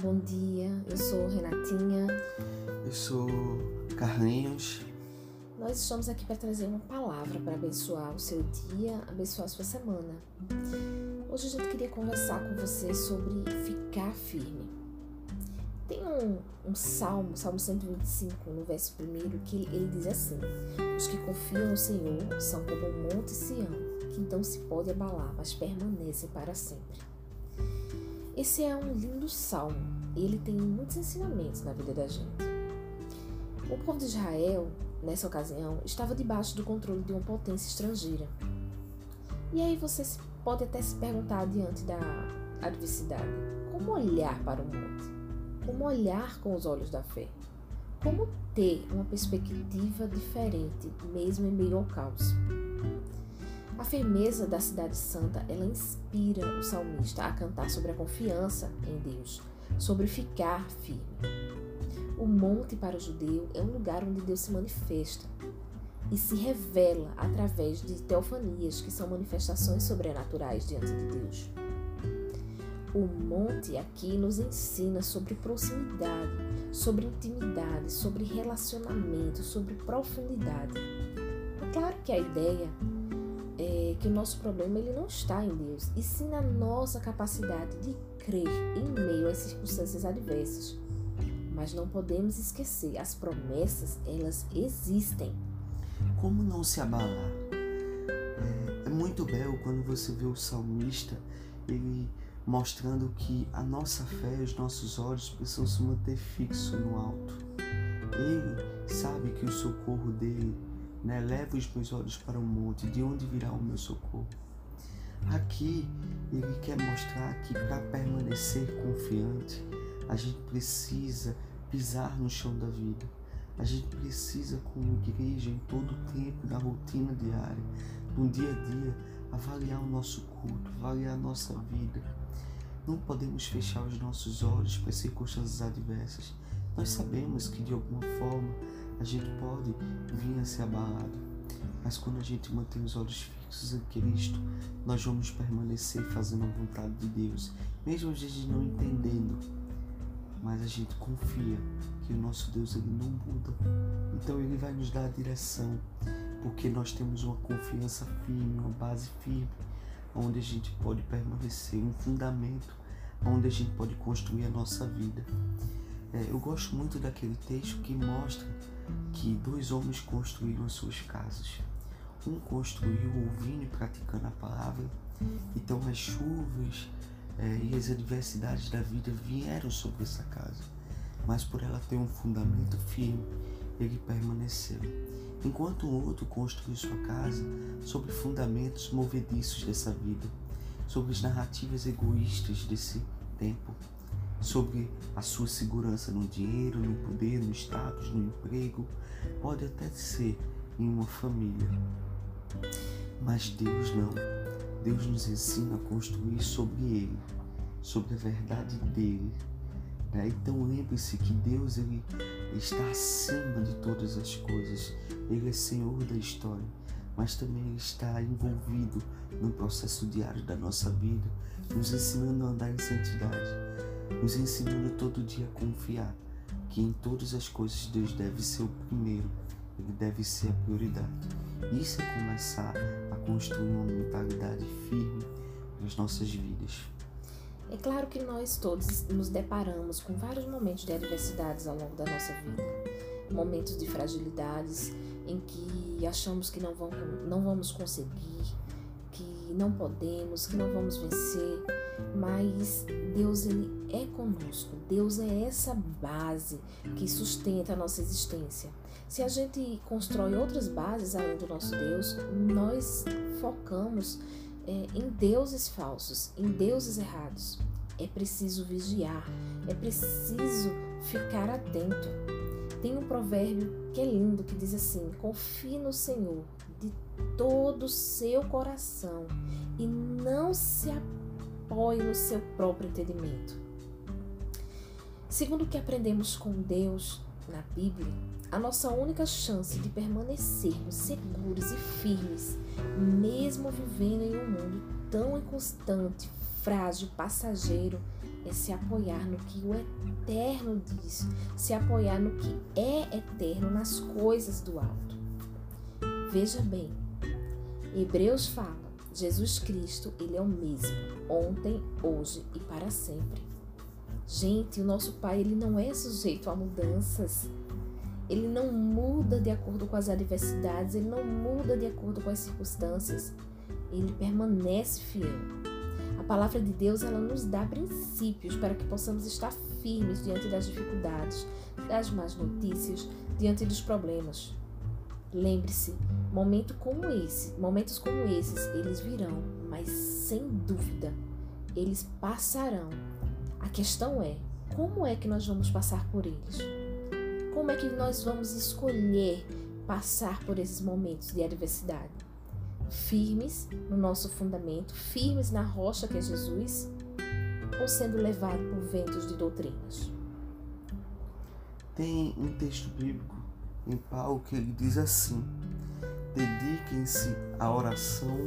bom dia. Eu sou Renatinha. Eu sou Carlinhos. Nós estamos aqui para trazer uma palavra para abençoar o seu dia, abençoar a sua semana. Hoje a gente queria conversar com você sobre ficar firme. Tem um, um salmo, Salmo 125, no verso 1, que ele diz assim: Os que confiam no Senhor são como o monte Sião, que não se pode abalar, mas permanecem para sempre. Esse é um lindo salmo ele tem muitos ensinamentos na vida da gente. O povo de Israel, nessa ocasião, estava debaixo do controle de uma potência estrangeira. E aí você pode até se perguntar diante da adversidade: como olhar para o monte? Como olhar com os olhos da fé? Como ter uma perspectiva diferente, mesmo em meio ao caos? A firmeza da cidade santa, ela inspira o salmista a cantar sobre a confiança em Deus, sobre ficar firme. O monte para o judeu é um lugar onde Deus se manifesta e se revela através de teofanias, que são manifestações sobrenaturais diante de Deus. O monte aqui nos ensina sobre proximidade, sobre intimidade, sobre relacionamento, sobre profundidade. É claro que a ideia é, que o nosso problema ele não está em Deus, e sim na nossa capacidade de crer em meio às circunstâncias adversas. Mas não podemos esquecer, as promessas, elas existem. Como não se abalar? É, é muito belo quando você vê o salmista, ele mostrando que a nossa fé, os nossos olhos precisam se manter fixos no alto. Ele sabe que o socorro dele né? Leva os meus olhos para o monte, de onde virá o meu socorro? Aqui ele quer mostrar que para permanecer confiante, a gente precisa pisar no chão da vida. A gente precisa, como igreja, em todo o tempo, na rotina diária, no dia a dia, avaliar o nosso culto, avaliar a nossa vida. Não podemos fechar os nossos olhos para as circunstâncias adversas. Nós sabemos que de alguma forma a gente pode vir a ser abalado, mas quando a gente mantém os olhos fixos em Cristo, nós vamos permanecer fazendo a vontade de Deus, mesmo a gente não entendendo, mas a gente confia que o nosso Deus ele não muda, então ele vai nos dar a direção, porque nós temos uma confiança firme, uma base firme, onde a gente pode permanecer, um fundamento onde a gente pode construir a nossa vida. É, eu gosto muito daquele texto que mostra que dois homens construíram as suas casas. Um construiu ouvindo e praticando a palavra, então as chuvas é, e as adversidades da vida vieram sobre essa casa, mas por ela ter um fundamento firme, ele permaneceu. Enquanto o outro construiu sua casa sobre fundamentos movediços dessa vida, sobre as narrativas egoístas desse tempo, sobre a sua segurança no dinheiro, no poder, no status, no emprego, pode até ser em uma família. Mas Deus não. Deus nos ensina a construir sobre Ele, sobre a verdade dele. Né? Então lembre-se que Deus ele está acima de todas as coisas. Ele é Senhor da história, mas também ele está envolvido no processo diário da nossa vida, nos ensinando a andar em santidade nos ensinando todo dia a confiar que em todas as coisas Deus deve ser o primeiro, Ele deve ser a prioridade. Isso é começar a construir uma mentalidade firme nas nossas vidas. É claro que nós todos nos deparamos com vários momentos de adversidades ao longo da nossa vida, momentos de fragilidades em que achamos que não vamos, não vamos conseguir, que não podemos, que não vamos vencer, mas Deus ele é conosco. Deus é essa base que sustenta a nossa existência. Se a gente constrói outras bases além do nosso Deus, nós focamos é, em deuses falsos, em deuses errados. É preciso vigiar, é preciso ficar atento. Tem um provérbio que é lindo que diz assim: confie no Senhor de todo o seu coração e não se apoie no seu próprio entendimento. Segundo o que aprendemos com Deus na Bíblia, a nossa única chance de permanecermos seguros e firmes, mesmo vivendo em um mundo tão inconstante, frágil, passageiro, é se apoiar no que o eterno diz, se apoiar no que é eterno, nas coisas do alto. Veja bem, Hebreus fala, Jesus Cristo, ele é o mesmo, ontem, hoje e para sempre. Gente, o nosso Pai, ele não é sujeito a mudanças. Ele não muda de acordo com as adversidades, ele não muda de acordo com as circunstâncias. Ele permanece fiel. A palavra de Deus, ela nos dá princípios para que possamos estar firmes diante das dificuldades, das más notícias, diante dos problemas. Lembre-se, momento como esse, momentos como esses, eles virão, mas sem dúvida, eles passarão. A questão é, como é que nós vamos passar por eles? Como é que nós vamos escolher passar por esses momentos de adversidade? Firmes no nosso fundamento, firmes na rocha que é Jesus, ou sendo levados por ventos de doutrinas? Tem um texto bíblico em Paulo que ele diz assim: dediquem-se à oração,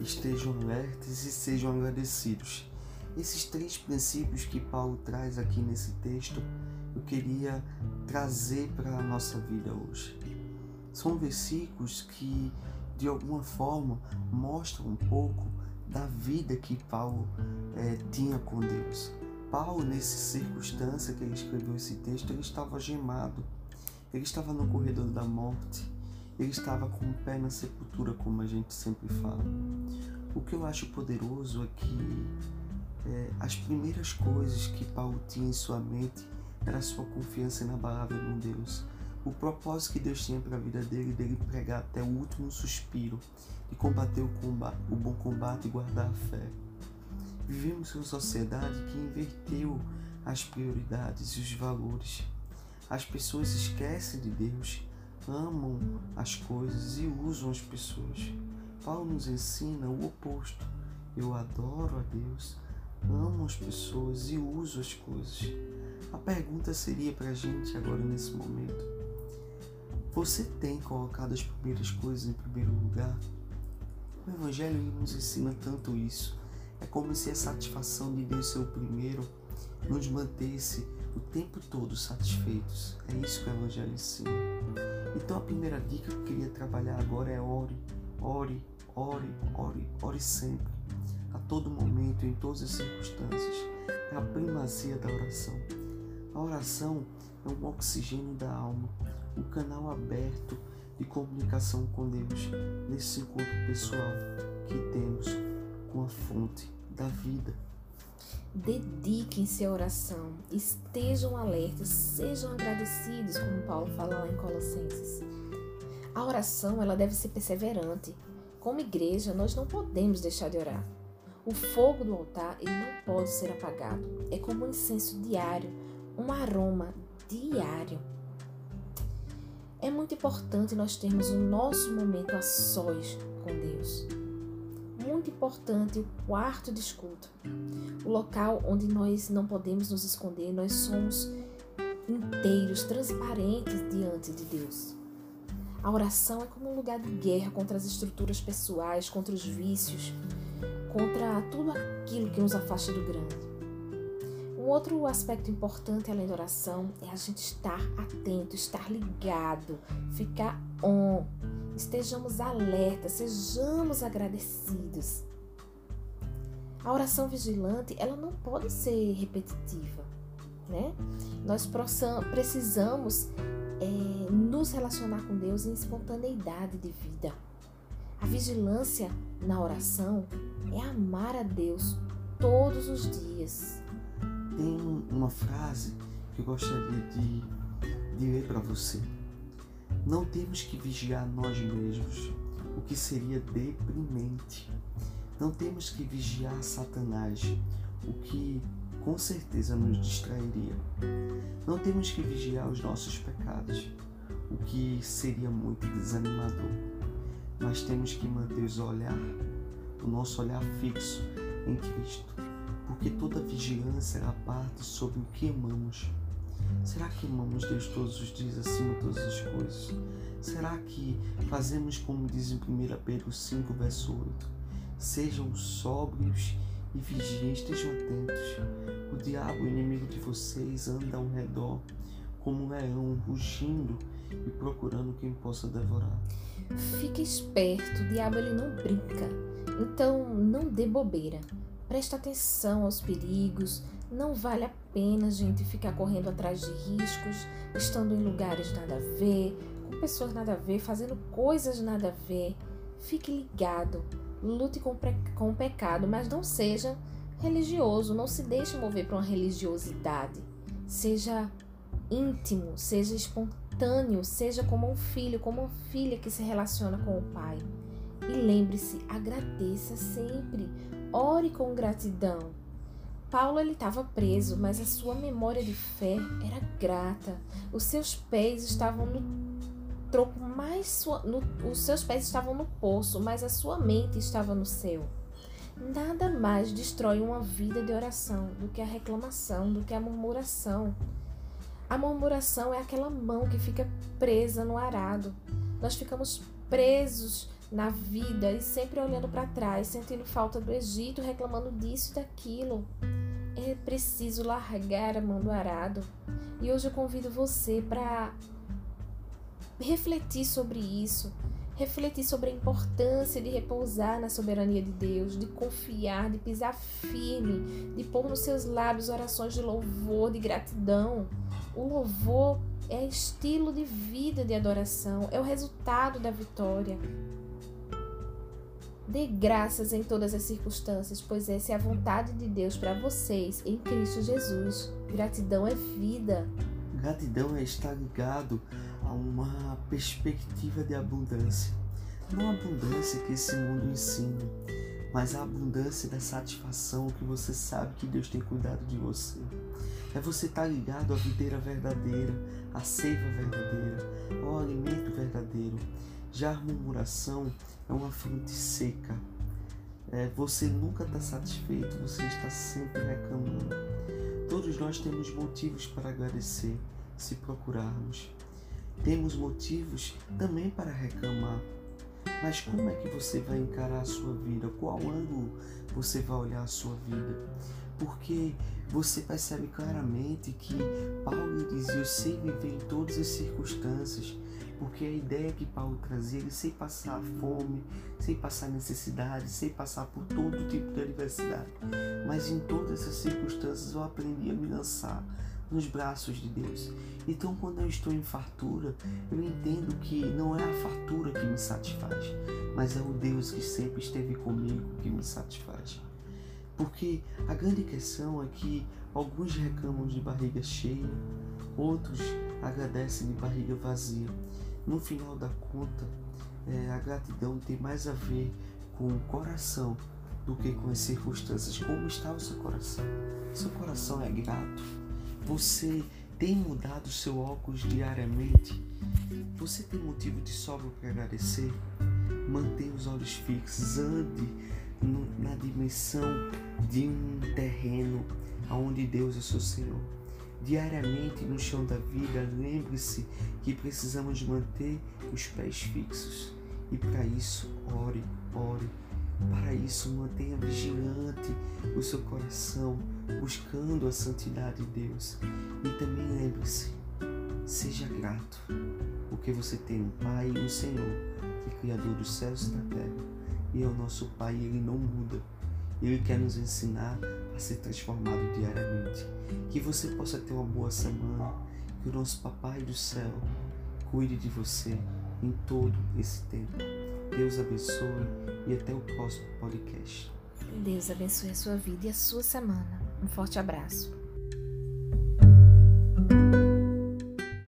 estejam alertas e sejam agradecidos. Esses três princípios que Paulo traz aqui nesse texto, eu queria trazer para a nossa vida hoje. São versículos que, de alguma forma, mostram um pouco da vida que Paulo é, tinha com Deus. Paulo, nessa circunstância que ele escreveu esse texto, ele estava gemado, ele estava no corredor da morte, ele estava com o pé na sepultura, como a gente sempre fala. O que eu acho poderoso é que é, as primeiras coisas que Paulo tinha em sua mente era sua confiança inabalável em Deus. O propósito que Deus tinha para a vida dele, dele pregar até o último suspiro e combater o, combate, o bom combate e guardar a fé. Vivemos em uma sociedade que inverteu as prioridades e os valores. As pessoas esquecem de Deus, amam as coisas e usam as pessoas. Paulo nos ensina o oposto. Eu adoro a Deus, amo as pessoas e uso as coisas. A pergunta seria para a gente agora nesse momento: Você tem colocado as primeiras coisas em primeiro lugar? O Evangelho nos ensina tanto isso. É como se a satisfação de Deus ser o primeiro nos mantesse o tempo todo satisfeitos. É isso que o Evangelho ensina. Então a primeira dica que eu queria trabalhar agora é ore, ore, ore, ore, ore sempre a todo momento, em todas as circunstâncias. É a primazia da oração. A oração é um oxigênio da alma, um canal aberto de comunicação com Deus nesse encontro pessoal que temos com a fonte da vida. Dediquem-se à oração, estejam alertas, sejam agradecidos, como Paulo fala lá em Colossenses. A oração ela deve ser perseverante. Como igreja, nós não podemos deixar de orar. O fogo do altar ele não pode ser apagado. É como um incenso diário, um aroma diário. É muito importante nós termos o nosso momento a sós com Deus. Muito importante o quarto de escuta, o local onde nós não podemos nos esconder, nós somos inteiros, transparentes diante de Deus. A oração é como um lugar de guerra contra as estruturas pessoais, contra os vícios, contra tudo aquilo que nos afasta do grande. Um outro aspecto importante além da oração é a gente estar atento, estar ligado, ficar on. Estejamos alertas, sejamos agradecidos. A oração vigilante, ela não pode ser repetitiva, né? Nós precisamos é, nos relacionar com Deus em espontaneidade de vida. A vigilância na oração é amar a Deus todos os dias. Tem uma frase que eu gostaria de, de ler para você. Não temos que vigiar nós mesmos, o que seria deprimente. Não temos que vigiar Satanás, o que com certeza nos distrairia. Não temos que vigiar os nossos pecados, o que seria muito desanimador mas temos que manter o olhar, o nosso olhar fixo em Cristo, porque toda vigilância ela parte sobre o que amamos. Será que amamos Deus todos os dias acima de todas as coisas? Será que fazemos como diz em 1 Pedro 5, verso 8? Sejam sóbrios e vigiem, estejam atentos. O diabo, inimigo de vocês, anda ao redor como um leão, rugindo e procurando quem possa devorar. Fique esperto, o diabo ele não brinca. Então não dê bobeira. Preste atenção aos perigos. Não vale a pena, gente, ficar correndo atrás de riscos, estando em lugares nada a ver, com pessoas nada a ver, fazendo coisas nada a ver. Fique ligado. Lute com, com o pecado, mas não seja religioso. Não se deixe mover para uma religiosidade. Seja íntimo, seja espontâneo, seja como um filho, como uma filha que se relaciona com o pai. E lembre-se, agradeça sempre. Ore com gratidão. Paulo ele estava preso, mas a sua memória de fé era grata. Os seus pés estavam no troco mais no, os seus pés estavam no poço, mas a sua mente estava no céu. Nada mais destrói uma vida de oração do que a reclamação, do que a murmuração. A murmuração é aquela mão que fica presa no arado. Nós ficamos presos na vida e sempre olhando para trás, sentindo falta do Egito, reclamando disso e daquilo. É preciso largar a mão do arado. E hoje eu convido você para refletir sobre isso, refletir sobre a importância de repousar na soberania de Deus, de confiar, de pisar firme, de pôr nos seus lábios orações de louvor, de gratidão. O louvor é estilo de vida de adoração, é o resultado da vitória. Dê graças em todas as circunstâncias, pois essa é a vontade de Deus para vocês em Cristo Jesus. Gratidão é vida. Gratidão é estar ligado a uma perspectiva de abundância. Não a abundância que esse mundo ensina, mas a abundância da satisfação que você sabe que Deus tem cuidado de você. É você estar ligado à videira verdadeira, à seiva verdadeira, ao alimento verdadeiro. Já a murmuração é uma fonte seca. É, você nunca está satisfeito, você está sempre reclamando. Todos nós temos motivos para agradecer se procurarmos. Temos motivos também para reclamar. Mas como é que você vai encarar a sua vida? Qual ângulo você vai olhar a sua vida? porque você percebe claramente que Paulo dizia: Eu sei viver em todas as circunstâncias, porque a ideia que Paulo trazia, ele sei passar fome, sei passar necessidade, sei passar por todo tipo de adversidade, mas em todas essas circunstâncias eu aprendi a me lançar nos braços de Deus. Então, quando eu estou em fartura, eu entendo que não é a fartura que me satisfaz, mas é o Deus que sempre esteve comigo que me satisfaz. Porque a grande questão é que alguns reclamam de barriga cheia, outros agradecem de barriga vazia. No final da conta, é, a gratidão tem mais a ver com o coração do que com as circunstâncias. Como está o seu coração? Seu coração é grato? Você tem mudado seu óculos diariamente? Você tem motivo de sobra para agradecer? Mantenha os olhos fixos, ande na dimensão de um terreno onde Deus é seu Senhor. Diariamente no chão da vida, lembre-se que precisamos manter os pés fixos. E para isso, ore, ore. Para isso, mantenha vigilante o seu coração, buscando a santidade de Deus. E também lembre-se, seja grato, porque você tem um Pai e um Senhor, que é Criador dos céus e da terra e é o nosso Pai, ele não muda. Ele quer nos ensinar a ser transformado diariamente. Que você possa ter uma boa semana. Que o nosso Papai do céu cuide de você em todo esse tempo. Deus abençoe e até o próximo podcast. Deus abençoe a sua vida e a sua semana. Um forte abraço.